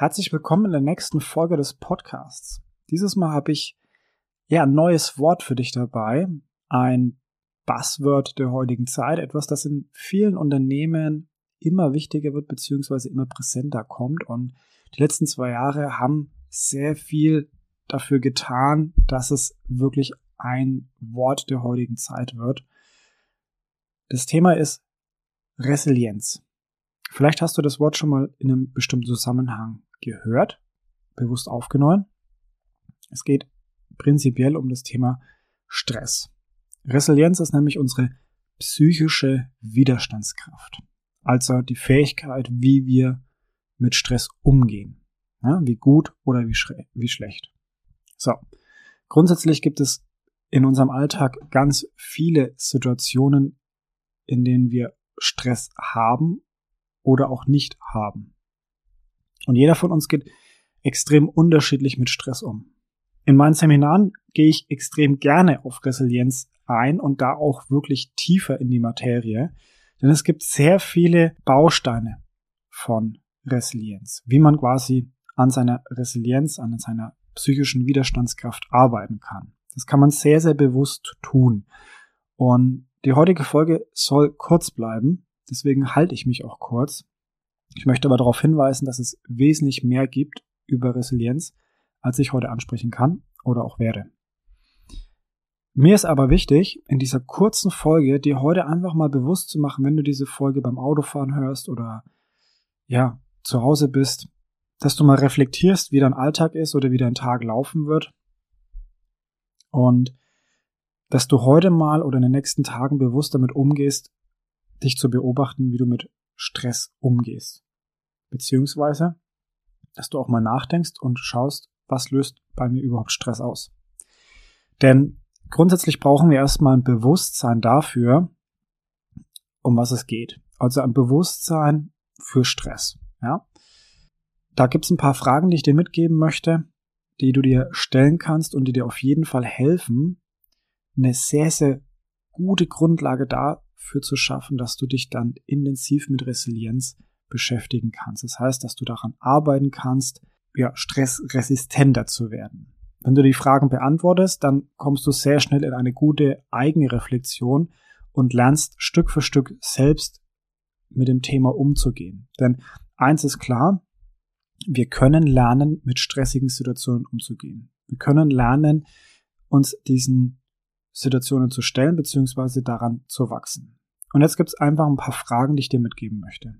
Herzlich willkommen in der nächsten Folge des Podcasts. Dieses Mal habe ich ja ein neues Wort für dich dabei, ein Buzzword der heutigen Zeit, etwas, das in vielen Unternehmen immer wichtiger wird beziehungsweise immer präsenter kommt und die letzten zwei Jahre haben sehr viel dafür getan, dass es wirklich ein Wort der heutigen Zeit wird. Das Thema ist Resilienz. Vielleicht hast du das Wort schon mal in einem bestimmten Zusammenhang gehört, bewusst aufgenommen. Es geht prinzipiell um das Thema Stress. Resilienz ist nämlich unsere psychische Widerstandskraft. Also die Fähigkeit, wie wir mit Stress umgehen. Ja, wie gut oder wie, wie schlecht. So. Grundsätzlich gibt es in unserem Alltag ganz viele Situationen, in denen wir Stress haben oder auch nicht haben. Und jeder von uns geht extrem unterschiedlich mit Stress um. In meinen Seminaren gehe ich extrem gerne auf Resilienz ein und da auch wirklich tiefer in die Materie, denn es gibt sehr viele Bausteine von Resilienz, wie man quasi an seiner Resilienz, an seiner psychischen Widerstandskraft arbeiten kann. Das kann man sehr, sehr bewusst tun. Und die heutige Folge soll kurz bleiben, deswegen halte ich mich auch kurz. Ich möchte aber darauf hinweisen, dass es wesentlich mehr gibt über Resilienz, als ich heute ansprechen kann oder auch werde. Mir ist aber wichtig, in dieser kurzen Folge dir heute einfach mal bewusst zu machen, wenn du diese Folge beim Autofahren hörst oder ja, zu Hause bist, dass du mal reflektierst, wie dein Alltag ist oder wie dein Tag laufen wird. Und dass du heute mal oder in den nächsten Tagen bewusst damit umgehst, dich zu beobachten, wie du mit Stress umgehst. Beziehungsweise, dass du auch mal nachdenkst und schaust, was löst bei mir überhaupt Stress aus. Denn grundsätzlich brauchen wir erstmal ein Bewusstsein dafür, um was es geht. Also ein Bewusstsein für Stress. Ja? Da gibt es ein paar Fragen, die ich dir mitgeben möchte, die du dir stellen kannst und die dir auf jeden Fall helfen, eine sehr, sehr gute Grundlage dafür zu schaffen, dass du dich dann intensiv mit Resilienz beschäftigen kannst. Das heißt, dass du daran arbeiten kannst, ja, stressresistenter zu werden. Wenn du die Fragen beantwortest, dann kommst du sehr schnell in eine gute eigene Reflexion und lernst Stück für Stück selbst mit dem Thema umzugehen. Denn eins ist klar, wir können lernen, mit stressigen Situationen umzugehen. Wir können lernen, uns diesen Situationen zu stellen, beziehungsweise daran zu wachsen. Und jetzt gibt es einfach ein paar Fragen, die ich dir mitgeben möchte.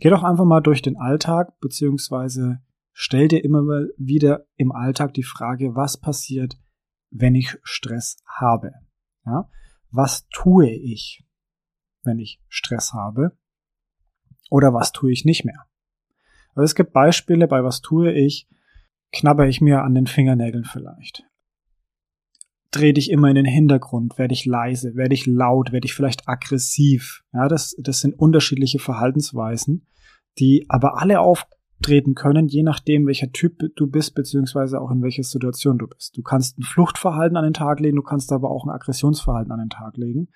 Geh doch einfach mal durch den Alltag, beziehungsweise stell dir immer wieder im Alltag die Frage, was passiert, wenn ich Stress habe? Ja? Was tue ich, wenn ich Stress habe? Oder was tue ich nicht mehr? Also es gibt Beispiele, bei was tue ich, knabber ich mir an den Fingernägeln vielleicht. Dreh dich immer in den Hintergrund, werde ich leise, werde ich laut, werde ich vielleicht aggressiv. Ja, das, das sind unterschiedliche Verhaltensweisen, die aber alle auftreten können, je nachdem, welcher Typ du bist, beziehungsweise auch in welcher Situation du bist. Du kannst ein Fluchtverhalten an den Tag legen, du kannst aber auch ein Aggressionsverhalten an den Tag legen.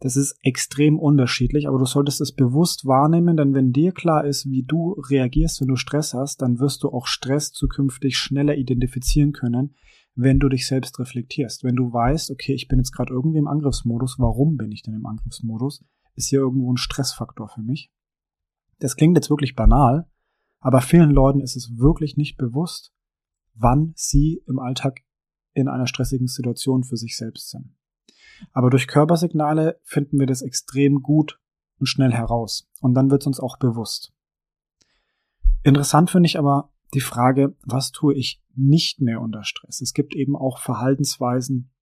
Das ist extrem unterschiedlich, aber du solltest es bewusst wahrnehmen, denn wenn dir klar ist, wie du reagierst, wenn du Stress hast, dann wirst du auch Stress zukünftig schneller identifizieren können, wenn du dich selbst reflektierst. Wenn du weißt, okay, ich bin jetzt gerade irgendwie im Angriffsmodus, warum bin ich denn im Angriffsmodus? Ist hier irgendwo ein Stressfaktor für mich? Das klingt jetzt wirklich banal, aber vielen Leuten ist es wirklich nicht bewusst, wann sie im Alltag in einer stressigen Situation für sich selbst sind. Aber durch Körpersignale finden wir das extrem gut und schnell heraus. Und dann wird es uns auch bewusst. Interessant finde ich aber die Frage, was tue ich nicht mehr unter Stress? Es gibt eben auch Verhaltensweisen,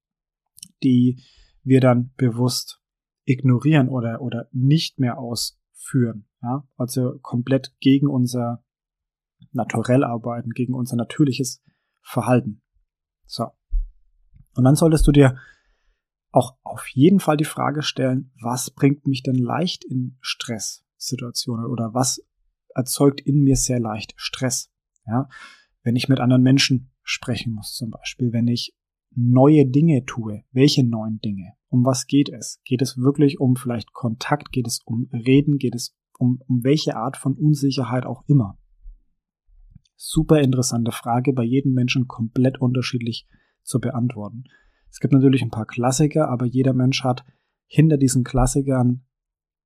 die wir dann bewusst ignorieren oder, oder nicht mehr ausführen. Ja? Also komplett gegen unser Naturell arbeiten, gegen unser natürliches Verhalten. So. Und dann solltest du dir auch auf jeden Fall die Frage stellen, was bringt mich denn leicht in Stresssituationen oder was erzeugt in mir sehr leicht Stress? Ja, wenn ich mit anderen Menschen sprechen muss zum Beispiel, wenn ich neue Dinge tue, welche neuen Dinge? Um was geht es? Geht es wirklich um vielleicht Kontakt? Geht es um Reden? Geht es um, um welche Art von Unsicherheit auch immer? Super interessante Frage, bei jedem Menschen komplett unterschiedlich zu beantworten. Es gibt natürlich ein paar Klassiker, aber jeder Mensch hat hinter diesen Klassikern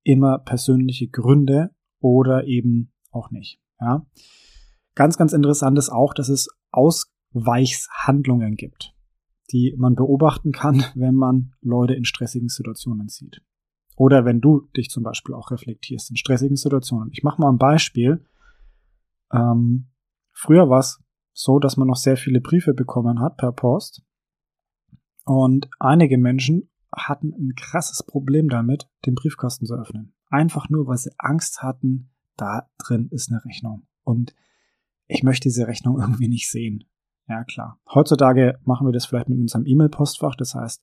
immer persönliche Gründe oder eben auch nicht. Ja. Ganz, ganz interessant ist auch, dass es Ausweichshandlungen gibt, die man beobachten kann, wenn man Leute in stressigen Situationen sieht. Oder wenn du dich zum Beispiel auch reflektierst in stressigen Situationen. Ich mache mal ein Beispiel. Ähm, früher war es so, dass man noch sehr viele Briefe bekommen hat per Post und einige Menschen hatten ein krasses Problem damit, den Briefkasten zu öffnen. Einfach nur, weil sie Angst hatten, da drin ist eine Rechnung. Und ich möchte diese Rechnung irgendwie nicht sehen. Ja, klar. Heutzutage machen wir das vielleicht mit unserem E-Mail-Postfach. Das heißt,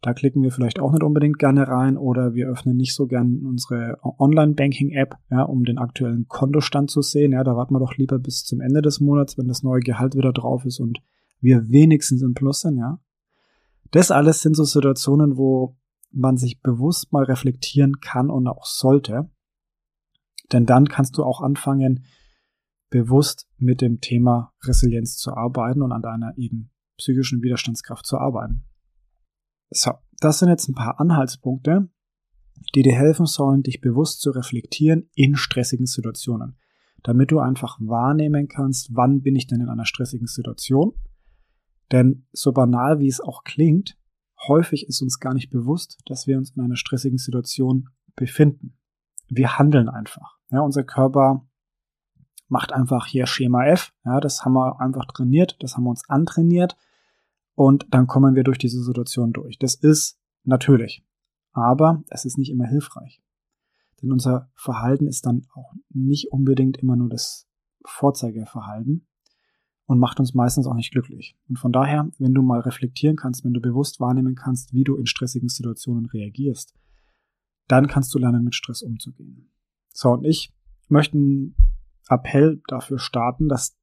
da klicken wir vielleicht auch nicht unbedingt gerne rein oder wir öffnen nicht so gern unsere Online-Banking-App, ja, um den aktuellen Kontostand zu sehen. Ja, da warten wir doch lieber bis zum Ende des Monats, wenn das neue Gehalt wieder drauf ist und wir wenigstens im Plus sind, ja. Das alles sind so Situationen, wo man sich bewusst mal reflektieren kann und auch sollte. Denn dann kannst du auch anfangen, bewusst mit dem Thema Resilienz zu arbeiten und an deiner eben psychischen Widerstandskraft zu arbeiten. So, das sind jetzt ein paar Anhaltspunkte, die dir helfen sollen, dich bewusst zu reflektieren in stressigen Situationen, damit du einfach wahrnehmen kannst, wann bin ich denn in einer stressigen Situation denn so banal wie es auch klingt, häufig ist uns gar nicht bewusst, dass wir uns in einer stressigen Situation befinden. Wir handeln einfach. Ja, unser Körper macht einfach hier Schema F. Ja, das haben wir einfach trainiert, das haben wir uns antrainiert und dann kommen wir durch diese Situation durch. Das ist natürlich, aber es ist nicht immer hilfreich. Denn unser Verhalten ist dann auch nicht unbedingt immer nur das Vorzeigeverhalten, und macht uns meistens auch nicht glücklich. Und von daher, wenn du mal reflektieren kannst, wenn du bewusst wahrnehmen kannst, wie du in stressigen Situationen reagierst, dann kannst du lernen, mit Stress umzugehen. So, und ich möchte einen Appell dafür starten, dass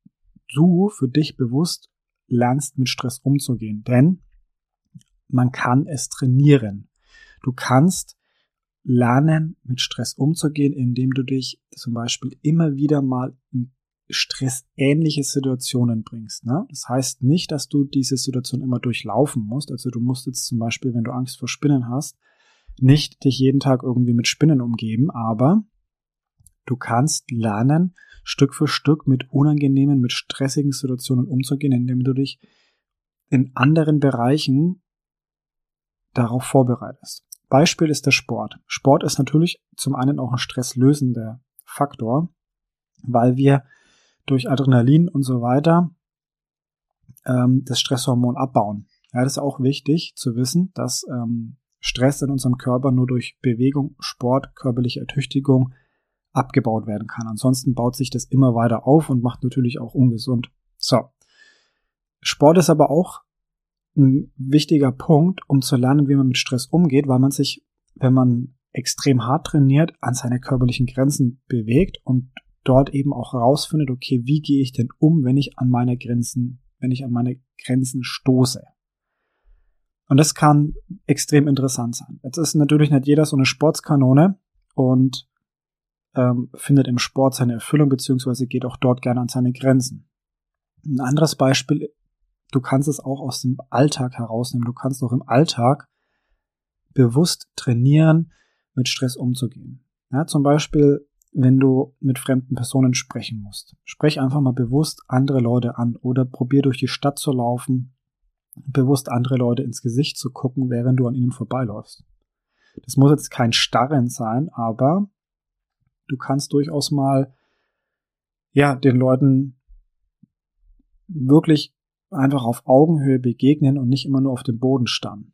du für dich bewusst lernst, mit Stress umzugehen. Denn man kann es trainieren. Du kannst lernen, mit Stress umzugehen, indem du dich zum Beispiel immer wieder mal in stressähnliche Situationen bringst. Ne? Das heißt nicht, dass du diese Situation immer durchlaufen musst. Also du musst jetzt zum Beispiel, wenn du Angst vor Spinnen hast, nicht dich jeden Tag irgendwie mit Spinnen umgeben, aber du kannst lernen, Stück für Stück mit unangenehmen, mit stressigen Situationen umzugehen, indem du dich in anderen Bereichen darauf vorbereitest. Beispiel ist der Sport. Sport ist natürlich zum einen auch ein stresslösender Faktor, weil wir durch Adrenalin und so weiter ähm, das Stresshormon abbauen. Ja, das ist auch wichtig zu wissen, dass ähm, Stress in unserem Körper nur durch Bewegung, Sport, körperliche Ertüchtigung abgebaut werden kann. Ansonsten baut sich das immer weiter auf und macht natürlich auch ungesund. So. Sport ist aber auch ein wichtiger Punkt, um zu lernen, wie man mit Stress umgeht, weil man sich, wenn man extrem hart trainiert, an seine körperlichen Grenzen bewegt und dort eben auch rausfindet, okay, wie gehe ich denn um, wenn ich an meine Grenzen, wenn ich an meine Grenzen stoße. Und das kann extrem interessant sein. Jetzt ist natürlich nicht jeder so eine Sportskanone und ähm, findet im Sport seine Erfüllung, beziehungsweise geht auch dort gerne an seine Grenzen. Ein anderes Beispiel, du kannst es auch aus dem Alltag herausnehmen. Du kannst auch im Alltag bewusst trainieren, mit Stress umzugehen. Ja, zum Beispiel wenn du mit fremden Personen sprechen musst. Sprech einfach mal bewusst andere Leute an oder probier durch die Stadt zu laufen, bewusst andere Leute ins Gesicht zu gucken, während du an ihnen vorbeiläufst. Das muss jetzt kein Starren sein, aber du kannst durchaus mal, ja, den Leuten wirklich einfach auf Augenhöhe begegnen und nicht immer nur auf dem Boden starren.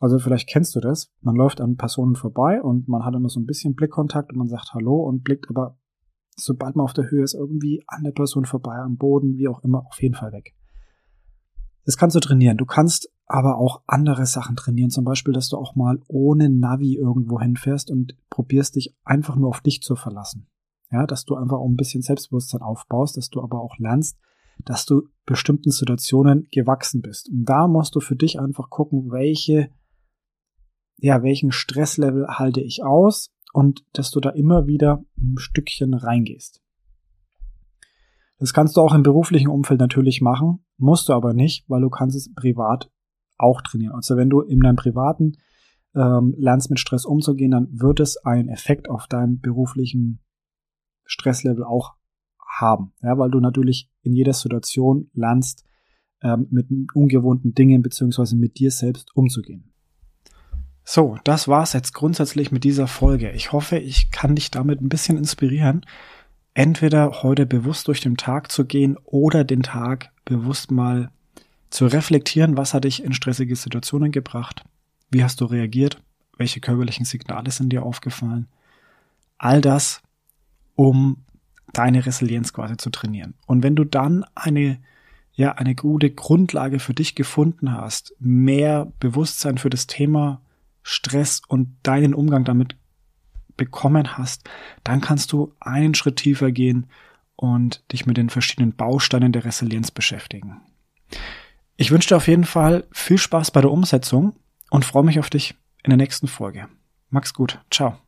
Also vielleicht kennst du das. Man läuft an Personen vorbei und man hat immer so ein bisschen Blickkontakt und man sagt Hallo und blickt aber, sobald man auf der Höhe ist, irgendwie an der Person vorbei, am Boden, wie auch immer, auf jeden Fall weg. Das kannst du trainieren. Du kannst aber auch andere Sachen trainieren. Zum Beispiel, dass du auch mal ohne Navi irgendwo hinfährst und probierst dich einfach nur auf dich zu verlassen. Ja, dass du einfach auch ein bisschen Selbstbewusstsein aufbaust, dass du aber auch lernst, dass du bestimmten Situationen gewachsen bist. Und da musst du für dich einfach gucken, welche ja, welchen Stresslevel halte ich aus und dass du da immer wieder ein Stückchen reingehst. Das kannst du auch im beruflichen Umfeld natürlich machen, musst du aber nicht, weil du kannst es privat auch trainieren. Also wenn du in deinem privaten ähm, lernst mit Stress umzugehen, dann wird es einen Effekt auf deinem beruflichen Stresslevel auch haben. Ja, weil du natürlich in jeder Situation lernst, ähm, mit ungewohnten Dingen beziehungsweise mit dir selbst umzugehen. So, das war's jetzt grundsätzlich mit dieser Folge. Ich hoffe, ich kann dich damit ein bisschen inspirieren, entweder heute bewusst durch den Tag zu gehen oder den Tag bewusst mal zu reflektieren, was hat dich in stressige Situationen gebracht, wie hast du reagiert, welche körperlichen Signale sind dir aufgefallen. All das, um deine Resilienz quasi zu trainieren. Und wenn du dann eine ja eine gute Grundlage für dich gefunden hast, mehr Bewusstsein für das Thema Stress und deinen Umgang damit bekommen hast, dann kannst du einen Schritt tiefer gehen und dich mit den verschiedenen Bausteinen der Resilienz beschäftigen. Ich wünsche dir auf jeden Fall viel Spaß bei der Umsetzung und freue mich auf dich in der nächsten Folge. Mach's gut. Ciao.